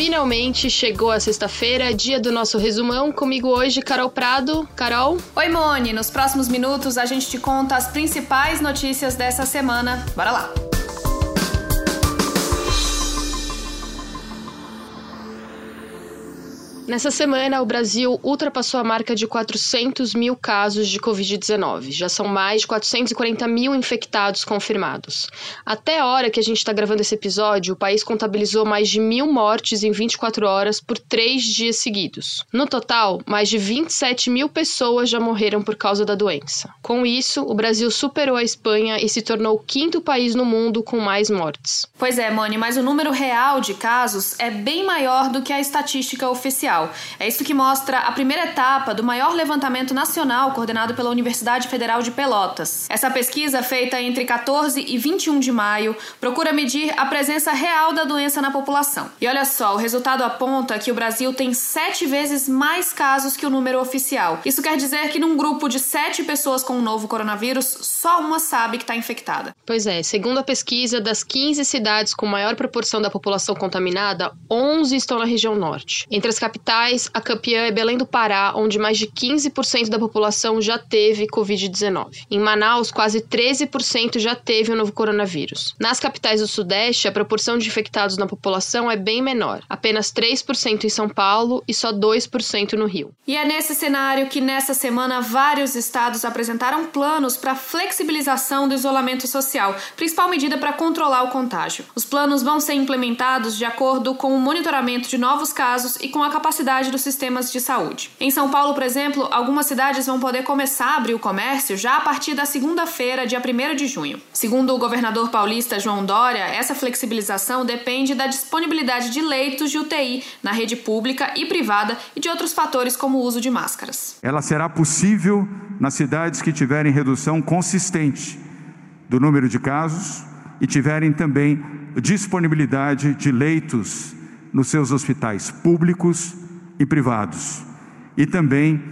Finalmente chegou a sexta-feira, dia do nosso resumão. Comigo hoje, Carol Prado. Carol? Oi, Mone. Nos próximos minutos a gente te conta as principais notícias dessa semana. Bora lá! Nessa semana, o Brasil ultrapassou a marca de 400 mil casos de Covid-19. Já são mais de 440 mil infectados confirmados. Até a hora que a gente está gravando esse episódio, o país contabilizou mais de mil mortes em 24 horas por três dias seguidos. No total, mais de 27 mil pessoas já morreram por causa da doença. Com isso, o Brasil superou a Espanha e se tornou o quinto país no mundo com mais mortes. Pois é, Moni, mas o número real de casos é bem maior do que a estatística oficial. É isso que mostra a primeira etapa do maior levantamento nacional coordenado pela Universidade Federal de Pelotas. Essa pesquisa, feita entre 14 e 21 de maio, procura medir a presença real da doença na população. E olha só, o resultado aponta que o Brasil tem sete vezes mais casos que o número oficial. Isso quer dizer que num grupo de sete pessoas com o novo coronavírus, só uma sabe que está infectada. Pois é, segundo a pesquisa, das 15 cidades com maior proporção da população contaminada, 11 estão na região norte. Entre as capitais capitais, a campeã é Belém do Pará, onde mais de 15% da população já teve Covid-19. Em Manaus, quase 13% já teve o novo coronavírus. Nas capitais do Sudeste, a proporção de infectados na população é bem menor, apenas 3% em São Paulo e só 2% no Rio. E é nesse cenário que, nessa semana, vários estados apresentaram planos para flexibilização do isolamento social, principal medida para controlar o contágio. Os planos vão ser implementados de acordo com o monitoramento de novos casos e com a capacidade capacidade dos sistemas de saúde. Em São Paulo, por exemplo, algumas cidades vão poder começar a abrir o comércio já a partir da segunda-feira, dia 1 de junho. Segundo o governador paulista João Dória, essa flexibilização depende da disponibilidade de leitos de UTI na rede pública e privada e de outros fatores como o uso de máscaras. Ela será possível nas cidades que tiverem redução consistente do número de casos e tiverem também disponibilidade de leitos nos seus hospitais públicos e privados, e também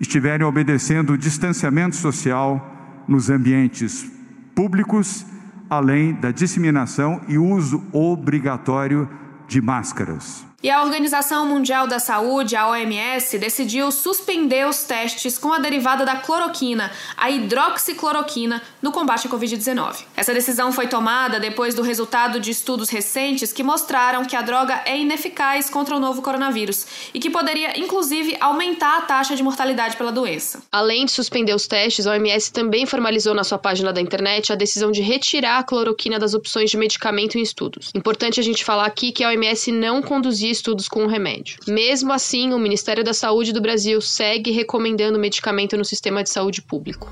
estiverem obedecendo o distanciamento social nos ambientes públicos, além da disseminação e uso obrigatório de máscaras. E a Organização Mundial da Saúde, a OMS, decidiu suspender os testes com a derivada da cloroquina, a hidroxicloroquina, no combate à Covid-19. Essa decisão foi tomada depois do resultado de estudos recentes que mostraram que a droga é ineficaz contra o novo coronavírus e que poderia, inclusive, aumentar a taxa de mortalidade pela doença. Além de suspender os testes, a OMS também formalizou na sua página da internet a decisão de retirar a cloroquina das opções de medicamento em estudos. Importante a gente falar aqui que a OMS não conduziu estudos com o remédio. Mesmo assim, o Ministério da Saúde do Brasil segue recomendando o medicamento no sistema de saúde público.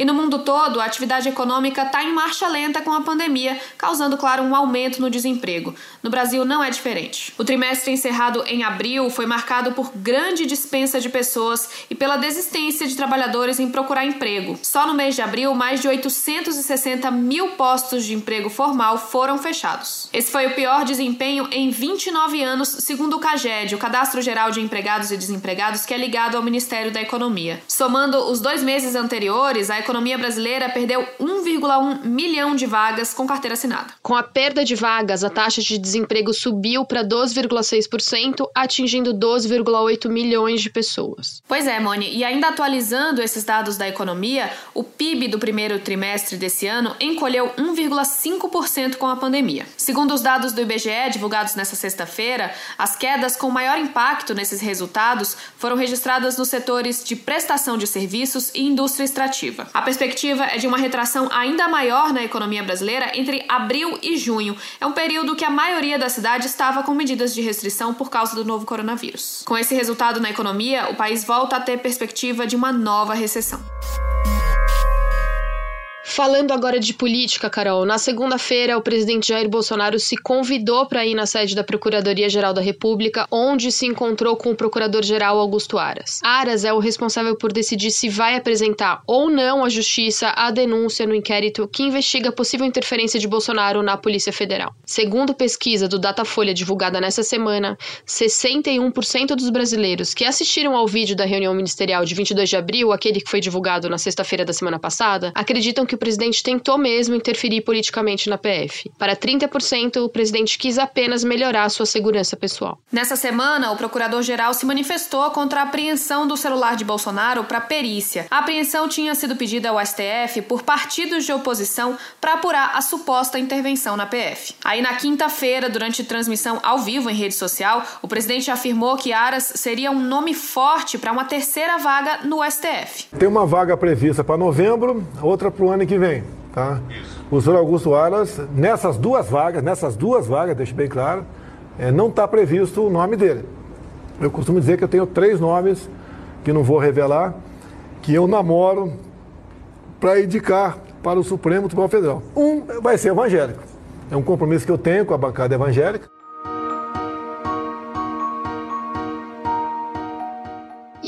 E no mundo todo, a atividade econômica está em marcha lenta com a pandemia, causando, claro, um aumento no desemprego. No Brasil não é diferente. O trimestre encerrado em abril foi marcado por grande dispensa de pessoas e pela desistência de trabalhadores em procurar emprego. Só no mês de abril, mais de 860 mil postos de emprego formal foram fechados. Esse foi o pior desempenho em 29 anos, segundo o CAGED, o Cadastro Geral de Empregados e Desempregados, que é ligado ao Ministério da Economia. Somando os dois meses anteriores, a economia brasileira perdeu 1,1 milhão de vagas com carteira assinada. Com a perda de vagas, a taxa de desemprego subiu para 12,6%, atingindo 12,8 milhões de pessoas. Pois é, Moni, e ainda atualizando esses dados da economia, o PIB do primeiro trimestre desse ano encolheu 1,5% com a pandemia. Segundo os dados do IBGE divulgados nesta sexta-feira, as quedas com maior impacto nesses resultados foram registradas nos setores de prestação de serviços e indústria extrativa. A perspectiva é de uma retração ainda maior na economia brasileira entre abril e junho. É um período que a maioria da cidade estava com medidas de restrição por causa do novo coronavírus. Com esse resultado na economia, o país volta a ter perspectiva de uma nova recessão. Falando agora de política, Carol, na segunda-feira o presidente Jair Bolsonaro se convidou para ir na sede da Procuradoria-Geral da República, onde se encontrou com o Procurador-Geral Augusto Aras. Aras é o responsável por decidir se vai apresentar ou não à Justiça a denúncia no inquérito que investiga possível interferência de Bolsonaro na Polícia Federal. Segundo pesquisa do Datafolha divulgada nessa semana, 61% dos brasileiros que assistiram ao vídeo da reunião ministerial de 22 de abril, aquele que foi divulgado na sexta-feira da semana passada, acreditam que presidente tentou mesmo interferir politicamente na PF. Para 30%, o presidente quis apenas melhorar sua segurança pessoal. Nessa semana, o procurador-geral se manifestou contra a apreensão do celular de Bolsonaro para perícia. A apreensão tinha sido pedida ao STF por partidos de oposição para apurar a suposta intervenção na PF. Aí, na quinta-feira, durante transmissão ao vivo em rede social, o presidente afirmou que Aras seria um nome forte para uma terceira vaga no STF. Tem uma vaga prevista para novembro, outra para o ano que vem. Tá? O senhor Augusto Aras, nessas duas vagas, nessas duas vagas, deixe bem claro, é, não está previsto o nome dele. Eu costumo dizer que eu tenho três nomes, que não vou revelar, que eu namoro para indicar para o Supremo Tribunal Federal. Um vai ser evangélico. É um compromisso que eu tenho com a bancada evangélica.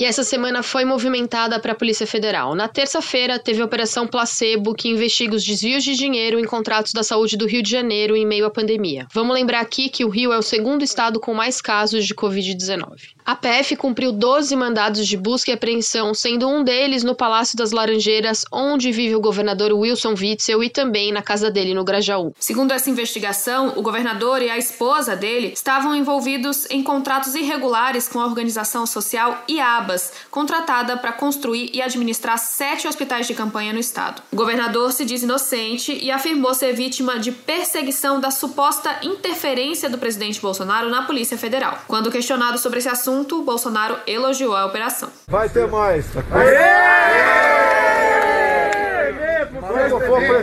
E essa semana foi movimentada para a Polícia Federal. Na terça-feira, teve a Operação Placebo, que investiga os desvios de dinheiro em contratos da saúde do Rio de Janeiro em meio à pandemia. Vamos lembrar aqui que o Rio é o segundo estado com mais casos de Covid-19. A PF cumpriu 12 mandados de busca e apreensão, sendo um deles no Palácio das Laranjeiras, onde vive o governador Wilson Witzel, e também na casa dele no Grajaú. Segundo essa investigação, o governador e a esposa dele estavam envolvidos em contratos irregulares com a organização social IABAS, contratada para construir e administrar sete hospitais de campanha no estado. O governador se diz inocente e afirmou ser vítima de perseguição da suposta interferência do presidente Bolsonaro na Polícia Federal. Quando questionado sobre esse assunto, assunto, Bolsonaro elogiou a operação. Vai ter mais. Aê!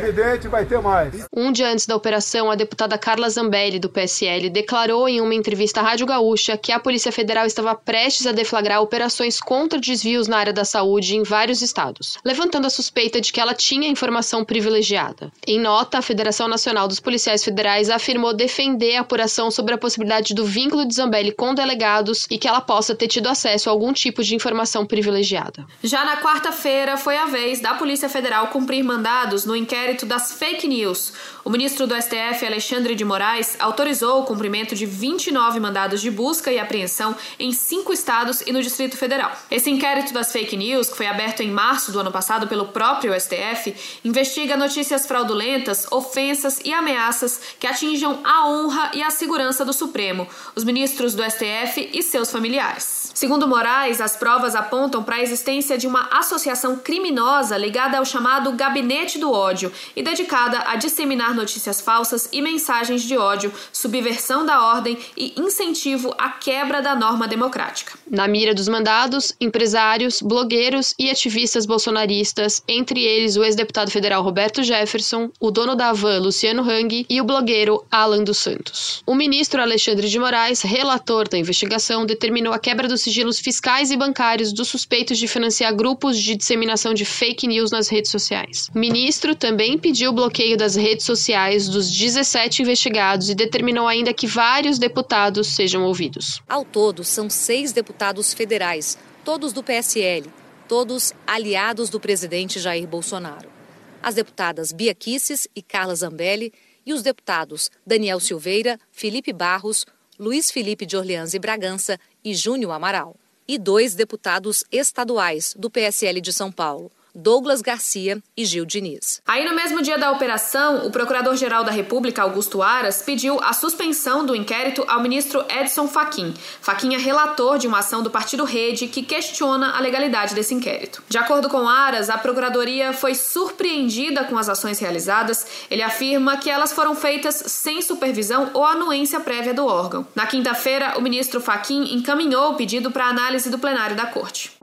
Presidente, vai ter mais. Um dia antes da operação, a deputada Carla Zambelli, do PSL, declarou em uma entrevista à Rádio Gaúcha que a Polícia Federal estava prestes a deflagrar operações contra desvios na área da saúde em vários estados, levantando a suspeita de que ela tinha informação privilegiada. Em nota, a Federação Nacional dos Policiais Federais afirmou defender a apuração sobre a possibilidade do vínculo de Zambelli com delegados e que ela possa ter tido acesso a algum tipo de informação privilegiada. Já na quarta-feira, foi a vez da Polícia Federal cumprir mandado no inquérito das fake news. O ministro do STF, Alexandre de Moraes, autorizou o cumprimento de 29 mandados de busca e apreensão em cinco estados e no Distrito Federal. Esse inquérito das fake news, que foi aberto em março do ano passado pelo próprio STF, investiga notícias fraudulentas, ofensas e ameaças que atinjam a honra e a segurança do Supremo, os ministros do STF e seus familiares. Segundo Moraes, as provas apontam para a existência de uma associação criminosa ligada ao chamado Gabinete do ódio e dedicada a disseminar notícias falsas e mensagens de ódio, subversão da ordem e incentivo à quebra da norma democrática. Na mira dos mandados, empresários, blogueiros e ativistas bolsonaristas, entre eles o ex-deputado federal Roberto Jefferson, o dono da Havan Luciano Hang e o blogueiro Alan dos Santos. O ministro Alexandre de Moraes, relator da investigação, determinou a quebra sigilos fiscais e bancários dos suspeitos de financiar grupos de disseminação de fake news nas redes sociais. O ministro também pediu o bloqueio das redes sociais dos 17 investigados e determinou ainda que vários deputados sejam ouvidos. Ao todo, são seis deputados federais, todos do PSL, todos aliados do presidente Jair Bolsonaro. As deputadas Bia Kisses e Carla Zambelli e os deputados Daniel Silveira, Felipe Barros, Luiz Felipe de Orleans e Bragança e Júnior Amaral. E dois deputados estaduais do PSL de São Paulo, Douglas Garcia e Gil Diniz. Aí, no mesmo dia da operação, o Procurador-Geral da República, Augusto Aras, pediu a suspensão do inquérito ao ministro Edson Fachin. Fachin é relator de uma ação do Partido Rede que questiona a legalidade desse inquérito. De acordo com Aras, a Procuradoria foi surpreendida com as ações realizadas. Ele afirma que elas foram feitas sem supervisão ou anuência prévia do órgão. Na quinta-feira, o ministro Fachin encaminhou o pedido para análise do plenário da Corte.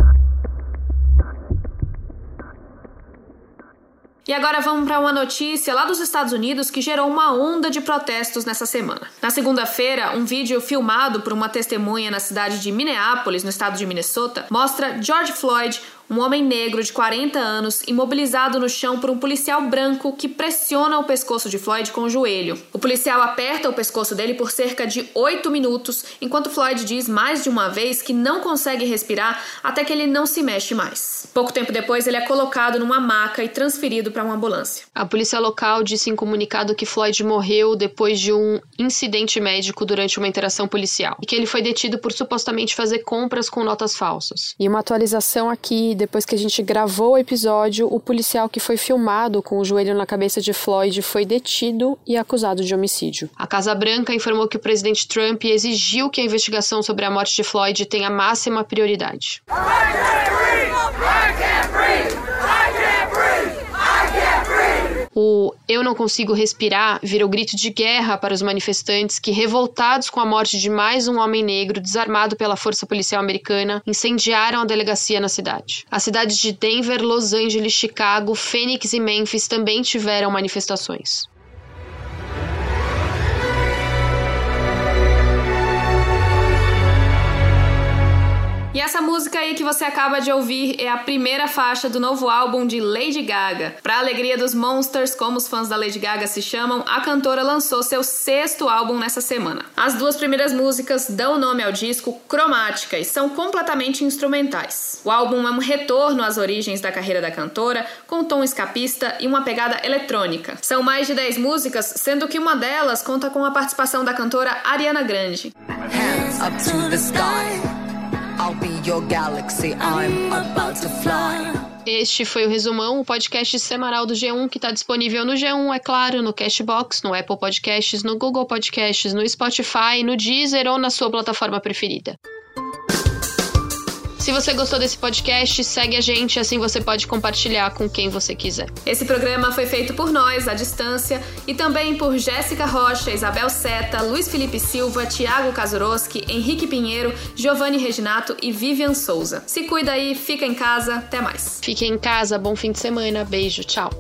E agora vamos para uma notícia lá dos Estados Unidos que gerou uma onda de protestos nessa semana. Na segunda-feira, um vídeo filmado por uma testemunha na cidade de Minneapolis, no estado de Minnesota, mostra George Floyd, um homem negro de 40 anos imobilizado no chão por um policial branco que pressiona o pescoço de Floyd com o joelho. O policial aperta o pescoço dele por cerca de 8 minutos, enquanto Floyd diz mais de uma vez que não consegue respirar até que ele não se mexe mais. Pouco tempo depois, ele é colocado numa maca e transferido para uma ambulância. A polícia local disse em comunicado que Floyd morreu depois de um incidente médico durante uma interação policial e que ele foi detido por supostamente fazer compras com notas falsas. E uma atualização aqui depois que a gente gravou o episódio, o policial que foi filmado com o joelho na cabeça de Floyd foi detido e acusado de homicídio. A Casa Branca informou que o presidente Trump exigiu que a investigação sobre a morte de Floyd tenha máxima prioridade. O Eu não consigo respirar virou grito de guerra para os manifestantes que, revoltados com a morte de mais um homem negro desarmado pela força policial americana, incendiaram a delegacia na cidade. As cidades de Denver, Los Angeles, Chicago, Phoenix e Memphis também tiveram manifestações. E essa música aí que você acaba de ouvir é a primeira faixa do novo álbum de Lady Gaga. Pra alegria dos Monsters, como os fãs da Lady Gaga se chamam, a cantora lançou seu sexto álbum nessa semana. As duas primeiras músicas dão nome ao disco Cromática e são completamente instrumentais. O álbum é um retorno às origens da carreira da cantora, com tom escapista e uma pegada eletrônica. São mais de 10 músicas, sendo que uma delas conta com a participação da cantora Ariana Grande. Hands up to the sky. Este foi o Resumão, o podcast semanal do G1 que está disponível no G1, é claro, no Cashbox, no Apple Podcasts, no Google Podcasts, no Spotify, no Deezer ou na sua plataforma preferida. Se você gostou desse podcast, segue a gente, assim você pode compartilhar com quem você quiser. Esse programa foi feito por nós, à distância, e também por Jéssica Rocha, Isabel Seta, Luiz Felipe Silva, Tiago Kazuroski, Henrique Pinheiro, Giovanni Reginato e Vivian Souza. Se cuida aí, fica em casa, até mais. Fique em casa, bom fim de semana, beijo, tchau.